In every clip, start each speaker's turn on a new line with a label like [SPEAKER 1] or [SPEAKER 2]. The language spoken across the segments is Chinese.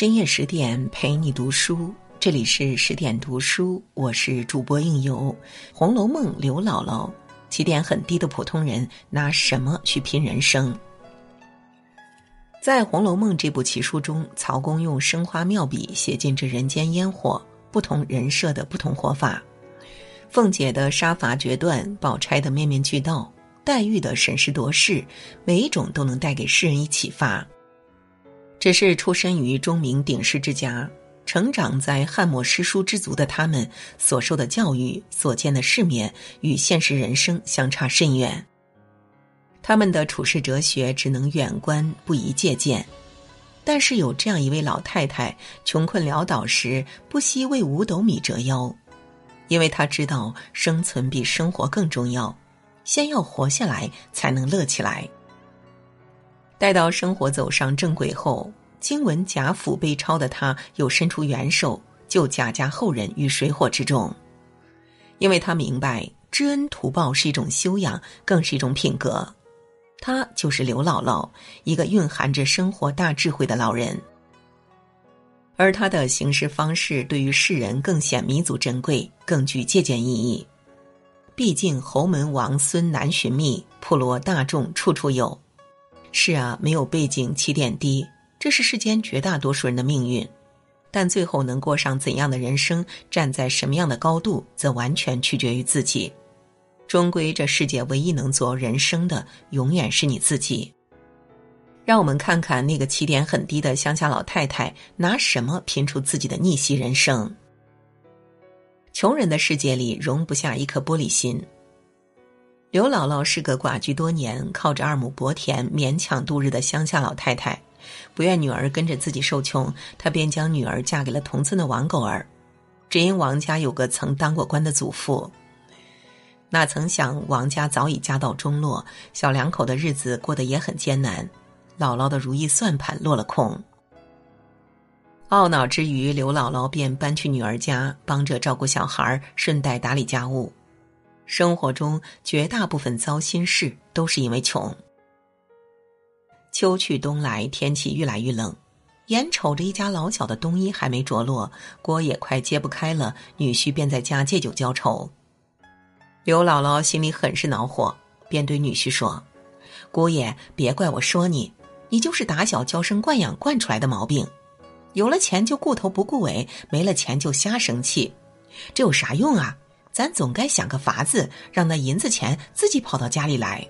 [SPEAKER 1] 深夜十点陪你读书，这里是十点读书，我是主播应由。《红楼梦》刘姥姥，起点很低的普通人拿什么去拼人生？在《红楼梦》这部奇书中，曹公用生花妙笔写尽这人间烟火，不同人设的不同活法。凤姐的杀伐决断，宝钗的面面俱到，黛玉的审时度势，每一种都能带给世人以启发。只是出身于钟鸣鼎食之家，成长在汉末诗书之族的他们，所受的教育、所见的世面，与现实人生相差甚远。他们的处世哲学只能远观，不宜借鉴。但是有这样一位老太太，穷困潦倒时，不惜为五斗米折腰，因为她知道生存比生活更重要，先要活下来，才能乐起来。待到生活走上正轨后，经闻贾府被抄的他，又伸出援手救贾家后人于水火之中。因为他明白知恩图报是一种修养，更是一种品格。他就是刘姥姥，一个蕴含着生活大智慧的老人。而他的行事方式对于世人更显弥足珍贵，更具借鉴意义。毕竟侯门王孙难寻觅，普罗大众处处有。是啊，没有背景起点低，这是世间绝大多数人的命运。但最后能过上怎样的人生，站在什么样的高度，则完全取决于自己。终归，这世界唯一能做人生的，永远是你自己。让我们看看那个起点很低的乡下老太太，拿什么拼出自己的逆袭人生？穷人的世界里，容不下一颗玻璃心。刘姥姥是个寡居多年、靠着二亩薄田勉强度日的乡下老太太，不愿女儿跟着自己受穷，她便将女儿嫁给了同村的王狗儿。只因王家有个曾当过官的祖父，哪曾想王家早已家道中落，小两口的日子过得也很艰难，姥姥的如意算盘落了空。懊恼之余，刘姥姥便搬去女儿家，帮着照顾小孩，顺带打理家务。生活中绝大部分糟心事都是因为穷。秋去冬来，天气愈来愈冷，眼瞅着一家老小的冬衣还没着落，锅也快揭不开了，女婿便在家借酒浇愁。刘姥姥心里很是恼火，便对女婿说：“姑爷，别怪我说你，你就是打小娇生惯养惯出来的毛病，有了钱就顾头不顾尾，没了钱就瞎生气，这有啥用啊？”咱总该想个法子，让那银子钱自己跑到家里来。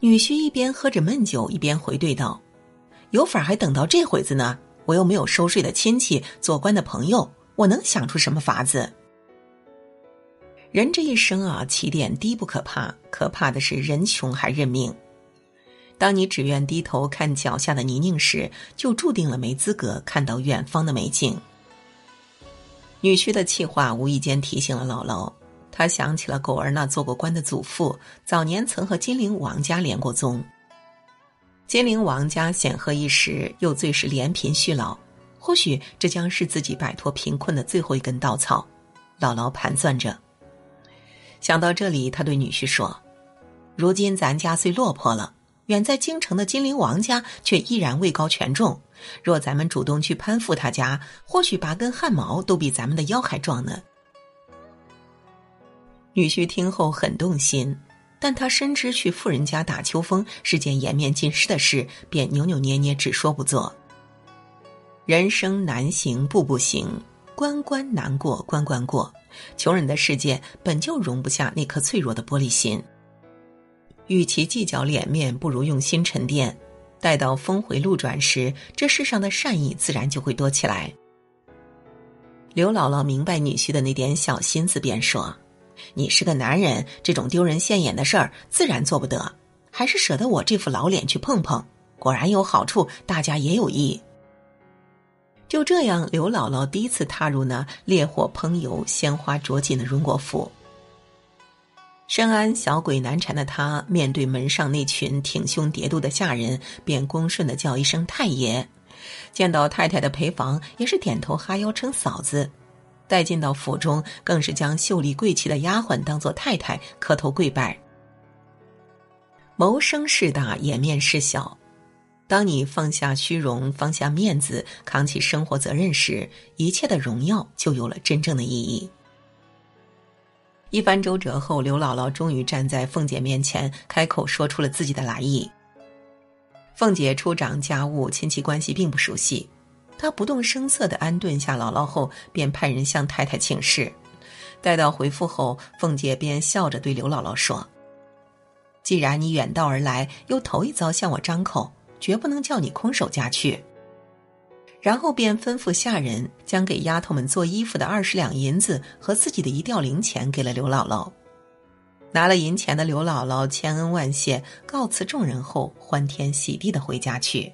[SPEAKER 1] 女婿一边喝着闷酒，一边回怼道：“有法还等到这会子呢？我又没有收税的亲戚，做官的朋友，我能想出什么法子？”人这一生啊，起点低不可怕，可怕的是人穷还认命。当你只愿低头看脚下的泥泞时，就注定了没资格看到远方的美景。女婿的气话无意间提醒了姥姥，她想起了狗儿那做过官的祖父，早年曾和金陵王家连过宗。金陵王家显赫一时，又最是连贫续老，或许这将是自己摆脱贫困的最后一根稻草。姥姥盘算着，想到这里，他对女婿说：“如今咱家虽落魄了。”远在京城的金陵王家却依然位高权重，若咱们主动去攀附他家，或许拔根汗毛都比咱们的腰还壮呢。女婿听后很动心，但他深知去富人家打秋风是件颜面尽失的事，便扭扭捏捏，只说不做。人生难行步步行，关关难过关关过，穷人的世界本就容不下那颗脆弱的玻璃心。与其计较脸面，不如用心沉淀。待到峰回路转时，这世上的善意自然就会多起来。刘姥姥明白女婿的那点小心思，便说：“你是个男人，这种丢人现眼的事儿自然做不得，还是舍得我这副老脸去碰碰。果然有好处，大家也有益。”就这样，刘姥姥第一次踏入那烈火烹油、鲜花着锦的荣国府。深谙小鬼难缠的他，面对门上那群挺胸叠肚的下人，便恭顺的叫一声太爷；见到太太的陪房，也是点头哈腰称嫂子；待进到府中，更是将秀丽贵气的丫鬟当做太太，磕头跪拜。谋生事大，颜面事小。当你放下虚荣，放下面子，扛起生活责任时，一切的荣耀就有了真正的意义。一番周折后，刘姥姥终于站在凤姐面前，开口说出了自己的来意。凤姐初掌家务，亲戚关系并不熟悉，她不动声色的安顿下姥姥后，便派人向太太请示。待到回复后，凤姐便笑着对刘姥姥说：“既然你远道而来，又头一遭向我张口。”绝不能叫你空手家去。然后便吩咐下人将给丫头们做衣服的二十两银子和自己的一吊零钱给了刘姥姥。拿了银钱的刘姥姥千恩万谢，告辞众人后，欢天喜地的回家去。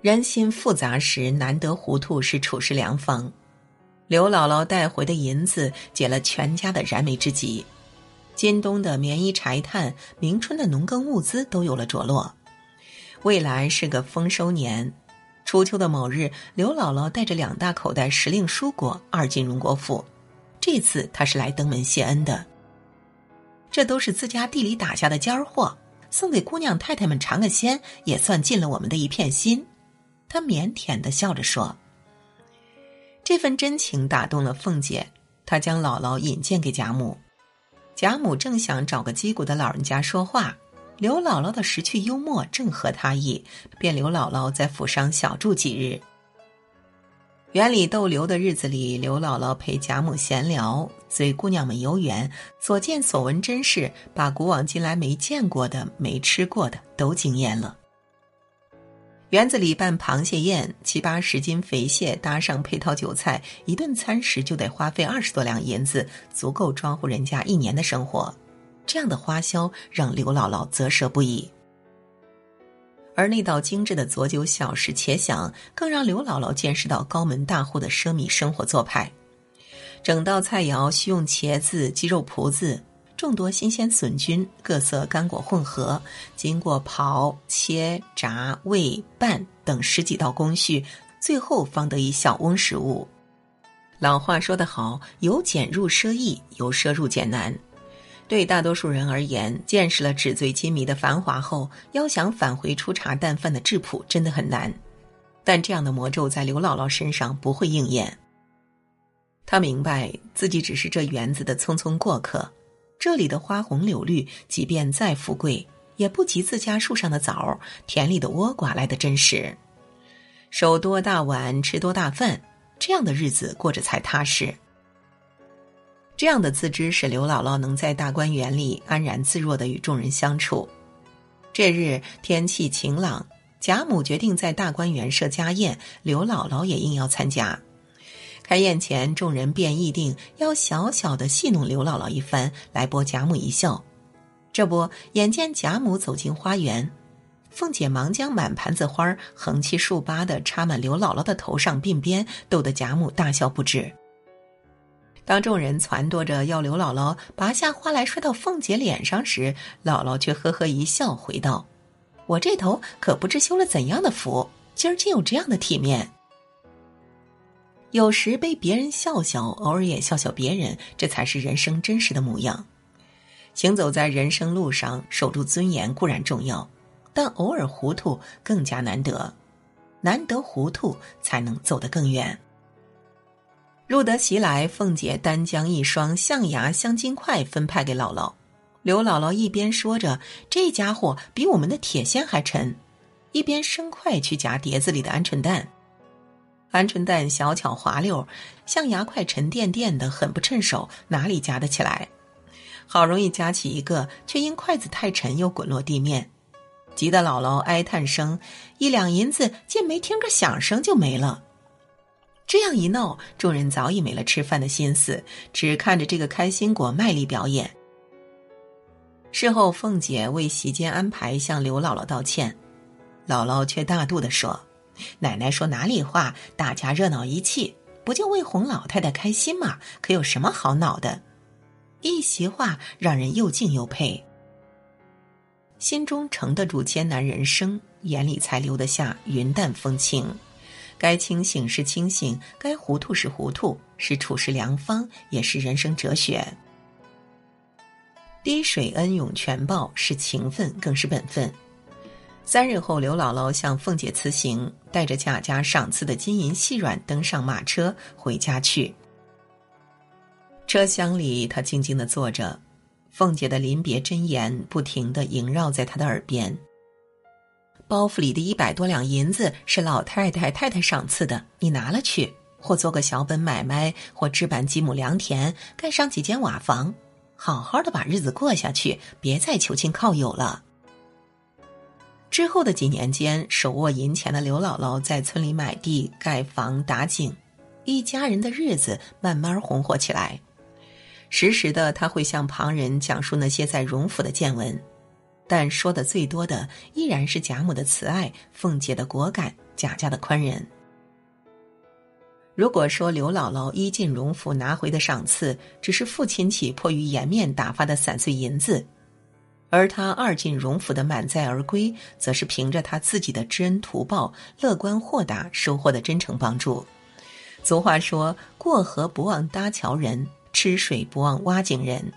[SPEAKER 1] 人心复杂时，难得糊涂是处事良方。刘姥姥带回的银子解了全家的燃眉之急，今冬的棉衣柴炭，明春的农耕物资都有了着落。未来是个丰收年，初秋的某日，刘姥姥带着两大口袋时令蔬果二进荣国府。这次她是来登门谢恩的。这都是自家地里打下的尖儿货，送给姑娘太太们尝个鲜，也算尽了我们的一片心。她腼腆的笑着说：“这份真情打动了凤姐，她将姥姥引荐给贾母。贾母正想找个击鼓的老人家说话。”刘姥姥的识趣幽默正合他意，便刘姥姥在府上小住几日。园里逗留的日子里，刘姥姥陪贾母闲聊，随姑娘们游园，所见所闻真是把古往今来没见过的、没吃过的都惊艳了。园子里办螃蟹宴，七八十斤肥蟹搭上配套酒菜，一顿餐食就得花费二十多两银子，足够装户人家一年的生活。这样的花销让刘姥姥啧舌不已，而那道精致的佐酒小食且想，更让刘姥姥见识到高门大户的奢靡生活做派。整道菜肴需用茄子、鸡肉脯子、众多新鲜笋菌、各色干果混合，经过刨、切、炸、煨、拌等十几道工序，最后方得一小翁食物。老话说得好：“由俭入奢易，由奢入俭难。”对大多数人而言，见识了纸醉金迷的繁华后，要想返回粗茶淡饭的质朴，真的很难。但这样的魔咒在刘姥姥身上不会应验。她明白自己只是这园子的匆匆过客，这里的花红柳绿，即便再富贵，也不及自家树上的枣、田里的倭瓜来的真实。手多大碗，吃多大饭，这样的日子过着才踏实。这样的自知使刘姥姥能在大观园里安然自若的与众人相处。这日天气晴朗，贾母决定在大观园设家宴，刘姥姥也应邀参加。开宴前，众人便议定要小小的戏弄刘姥姥一番，来博贾母一笑。这不，眼见贾母走进花园，凤姐忙将满盘子花横七竖八的插满刘姥姥的头上鬓边，逗得贾母大笑不止。当众人撺掇着要刘姥姥拔下花来摔到凤姐脸上时，姥姥却呵呵一笑，回道：“我这头可不知修了怎样的福，今儿竟有这样的体面。有时被别人笑笑，偶尔也笑笑别人，这才是人生真实的模样。行走在人生路上，守住尊严固然重要，但偶尔糊涂更加难得，难得糊涂，才能走得更远。”入得席来，凤姐单将一双象牙镶金块分派给姥姥。刘姥姥一边说着“这家伙比我们的铁锨还沉”，一边伸筷去夹碟子里的鹌鹑蛋。鹌鹑蛋小巧滑溜，象牙块沉甸甸的，很不趁手，哪里夹得起来？好容易夹起一个，却因筷子太沉又滚落地面，急得姥姥哀叹声：“一两银子，竟没听个响声就没了。”这样一闹，众人早已没了吃饭的心思，只看着这个开心果卖力表演。事后，凤姐为席间安排向刘姥姥道歉，姥姥却大度的说：“奶奶说哪里话？大家热闹一气，不就为哄老太太开心吗？可有什么好恼的？”一席话让人又敬又佩，心中承得住艰难人生，眼里才留得下云淡风轻。该清醒是清醒，该糊涂是糊涂，是处事良方，也是人生哲学。滴水恩涌泉报是情分，更是本分。三日后，刘姥姥向凤姐辞行，带着贾家赏赐的金银细软，登上马车回家去。车厢里，她静静的坐着，凤姐的临别真言不停的萦绕在她的耳边。包袱里的一百多两银子是老太太太太赏赐的，你拿了去，或做个小本买卖，或置办几亩良田，盖上几间瓦房，好好的把日子过下去，别再求亲靠友了。之后的几年间，手握银钱的刘姥姥在村里买地、盖房、打井，一家人的日子慢慢红火起来。时时的，他会向旁人讲述那些在荣府的见闻，但说的最多的依然是贾母的慈爱、凤姐的果敢、贾家的宽仁。如果说刘姥姥一进荣府拿回的赏赐只是父亲戚迫于颜面打发的散碎银子。而他二进荣府的满载而归，则是凭着他自己的知恩图报、乐观豁达收获的真诚帮助。俗话说：“过河不忘搭桥人，吃水不忘挖井人。”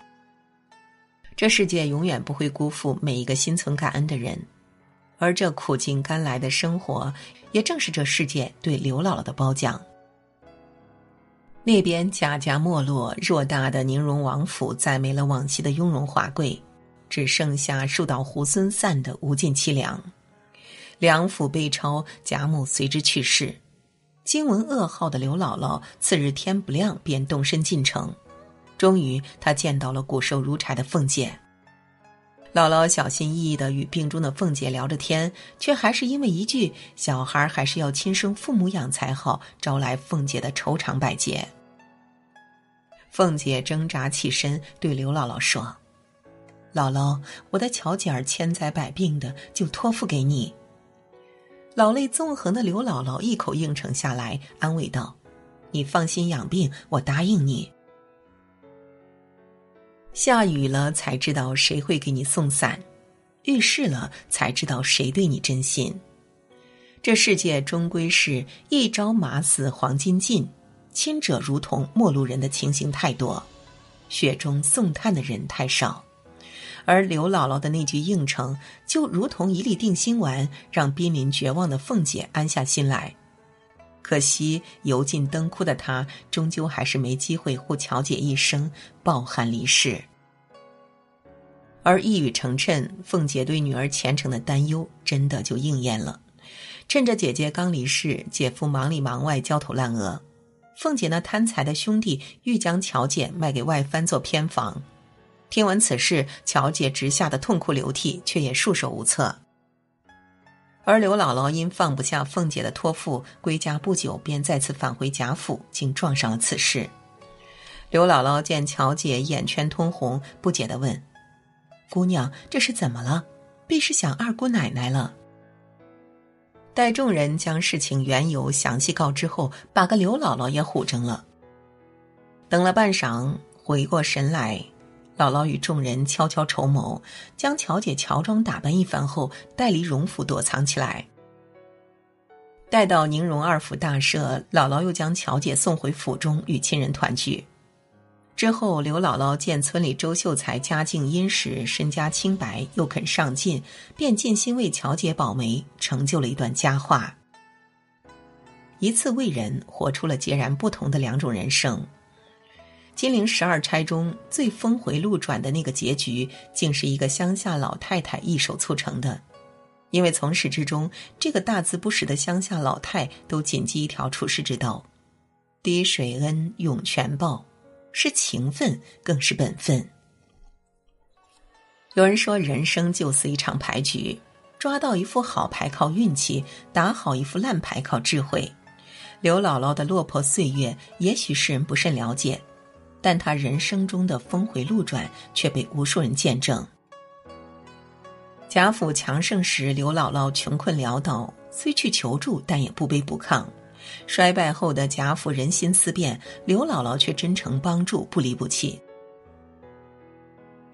[SPEAKER 1] 这世界永远不会辜负每一个心存感恩的人，而这苦尽甘来的生活，也正是这世界对刘姥姥的褒奖。那边贾家没落，偌大的宁荣王府再没了往昔的雍容华贵。只剩下树倒猢狲散的无尽凄凉。梁府被抄，贾母随之去世。惊闻噩耗的刘姥姥，次日天不亮便动身进城。终于，他见到了骨瘦如柴的凤姐。姥姥小心翼翼的与病中的凤姐聊着天，却还是因为一句“小孩还是要亲生父母养才好”，招来凤姐的愁肠百结。凤姐挣扎起身，对刘姥姥说。姥姥，我的巧姐儿千灾百病的，就托付给你。老泪纵横的刘姥姥一口应承下来，安慰道：“你放心养病，我答应你。”下雨了才知道谁会给你送伞，遇事了才知道谁对你真心。这世界终归是一朝马死黄金尽，亲者如同陌路人的情形太多，雪中送炭的人太少。而刘姥姥的那句应承，就如同一粒定心丸，让濒临绝望的凤姐安下心来。可惜油尽灯枯的她，终究还是没机会护巧姐一生，抱憾离世。而一语成谶，凤姐对女儿前程的担忧，真的就应验了。趁着姐姐刚离世，姐夫忙里忙外，焦头烂额。凤姐那贪财的兄弟，欲将乔姐卖给外藩做偏房。听闻此事，乔姐直吓得痛哭流涕，却也束手无策。而刘姥姥因放不下凤姐的托付，归家不久便再次返回贾府，竟撞上了此事。刘姥姥见乔姐眼圈通红，不解的问：“姑娘，这是怎么了？必是想二姑奶奶了。”待众人将事情缘由详细告知后，把个刘姥姥也唬怔了。等了半晌，回过神来。姥姥与众人悄悄筹谋，将乔姐乔装打扮一番后，带离荣府躲藏起来。待到宁荣二府大赦，姥姥又将乔姐送回府中与亲人团聚。之后，刘姥姥见村里周秀才家境殷实，身家清白，又肯上进，便尽心为乔姐保媒，成就了一段佳话。一次为人，活出了截然不同的两种人生。金陵十二钗中最峰回路转的那个结局，竟是一个乡下老太太一手促成的。因为从始至终，这个大字不识的乡下老太都谨记一条处世之道：滴水恩，涌泉报，是情分，更是本分。有人说，人生就似一场牌局，抓到一副好牌靠运气，打好一副烂牌靠智慧。刘姥姥的落魄岁月，也许世人不甚了解。但她人生中的峰回路转却被无数人见证。贾府强盛时，刘姥姥穷困潦倒，虽去求助，但也不卑不亢；衰败后的贾府人心思变，刘姥姥却真诚帮助，不离不弃。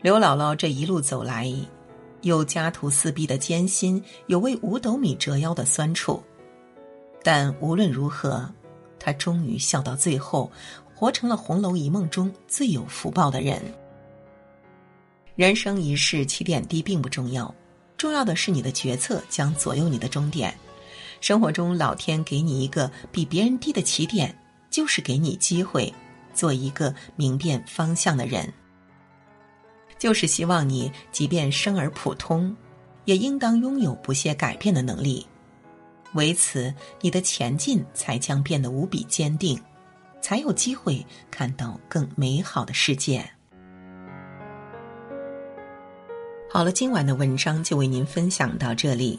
[SPEAKER 1] 刘姥姥这一路走来，有家徒四壁的艰辛，有为五斗米折腰的酸楚，但无论如何，她终于笑到最后。活成了红楼一梦中最有福报的人。人生一世，起点低并不重要，重要的是你的决策将左右你的终点。生活中，老天给你一个比别人低的起点，就是给你机会做一个明辨方向的人。就是希望你，即便生而普通，也应当拥有不懈改变的能力。为此，你的前进才将变得无比坚定，才有机会看到更美好的世界。好了，今晚的文章就为您分享到这里。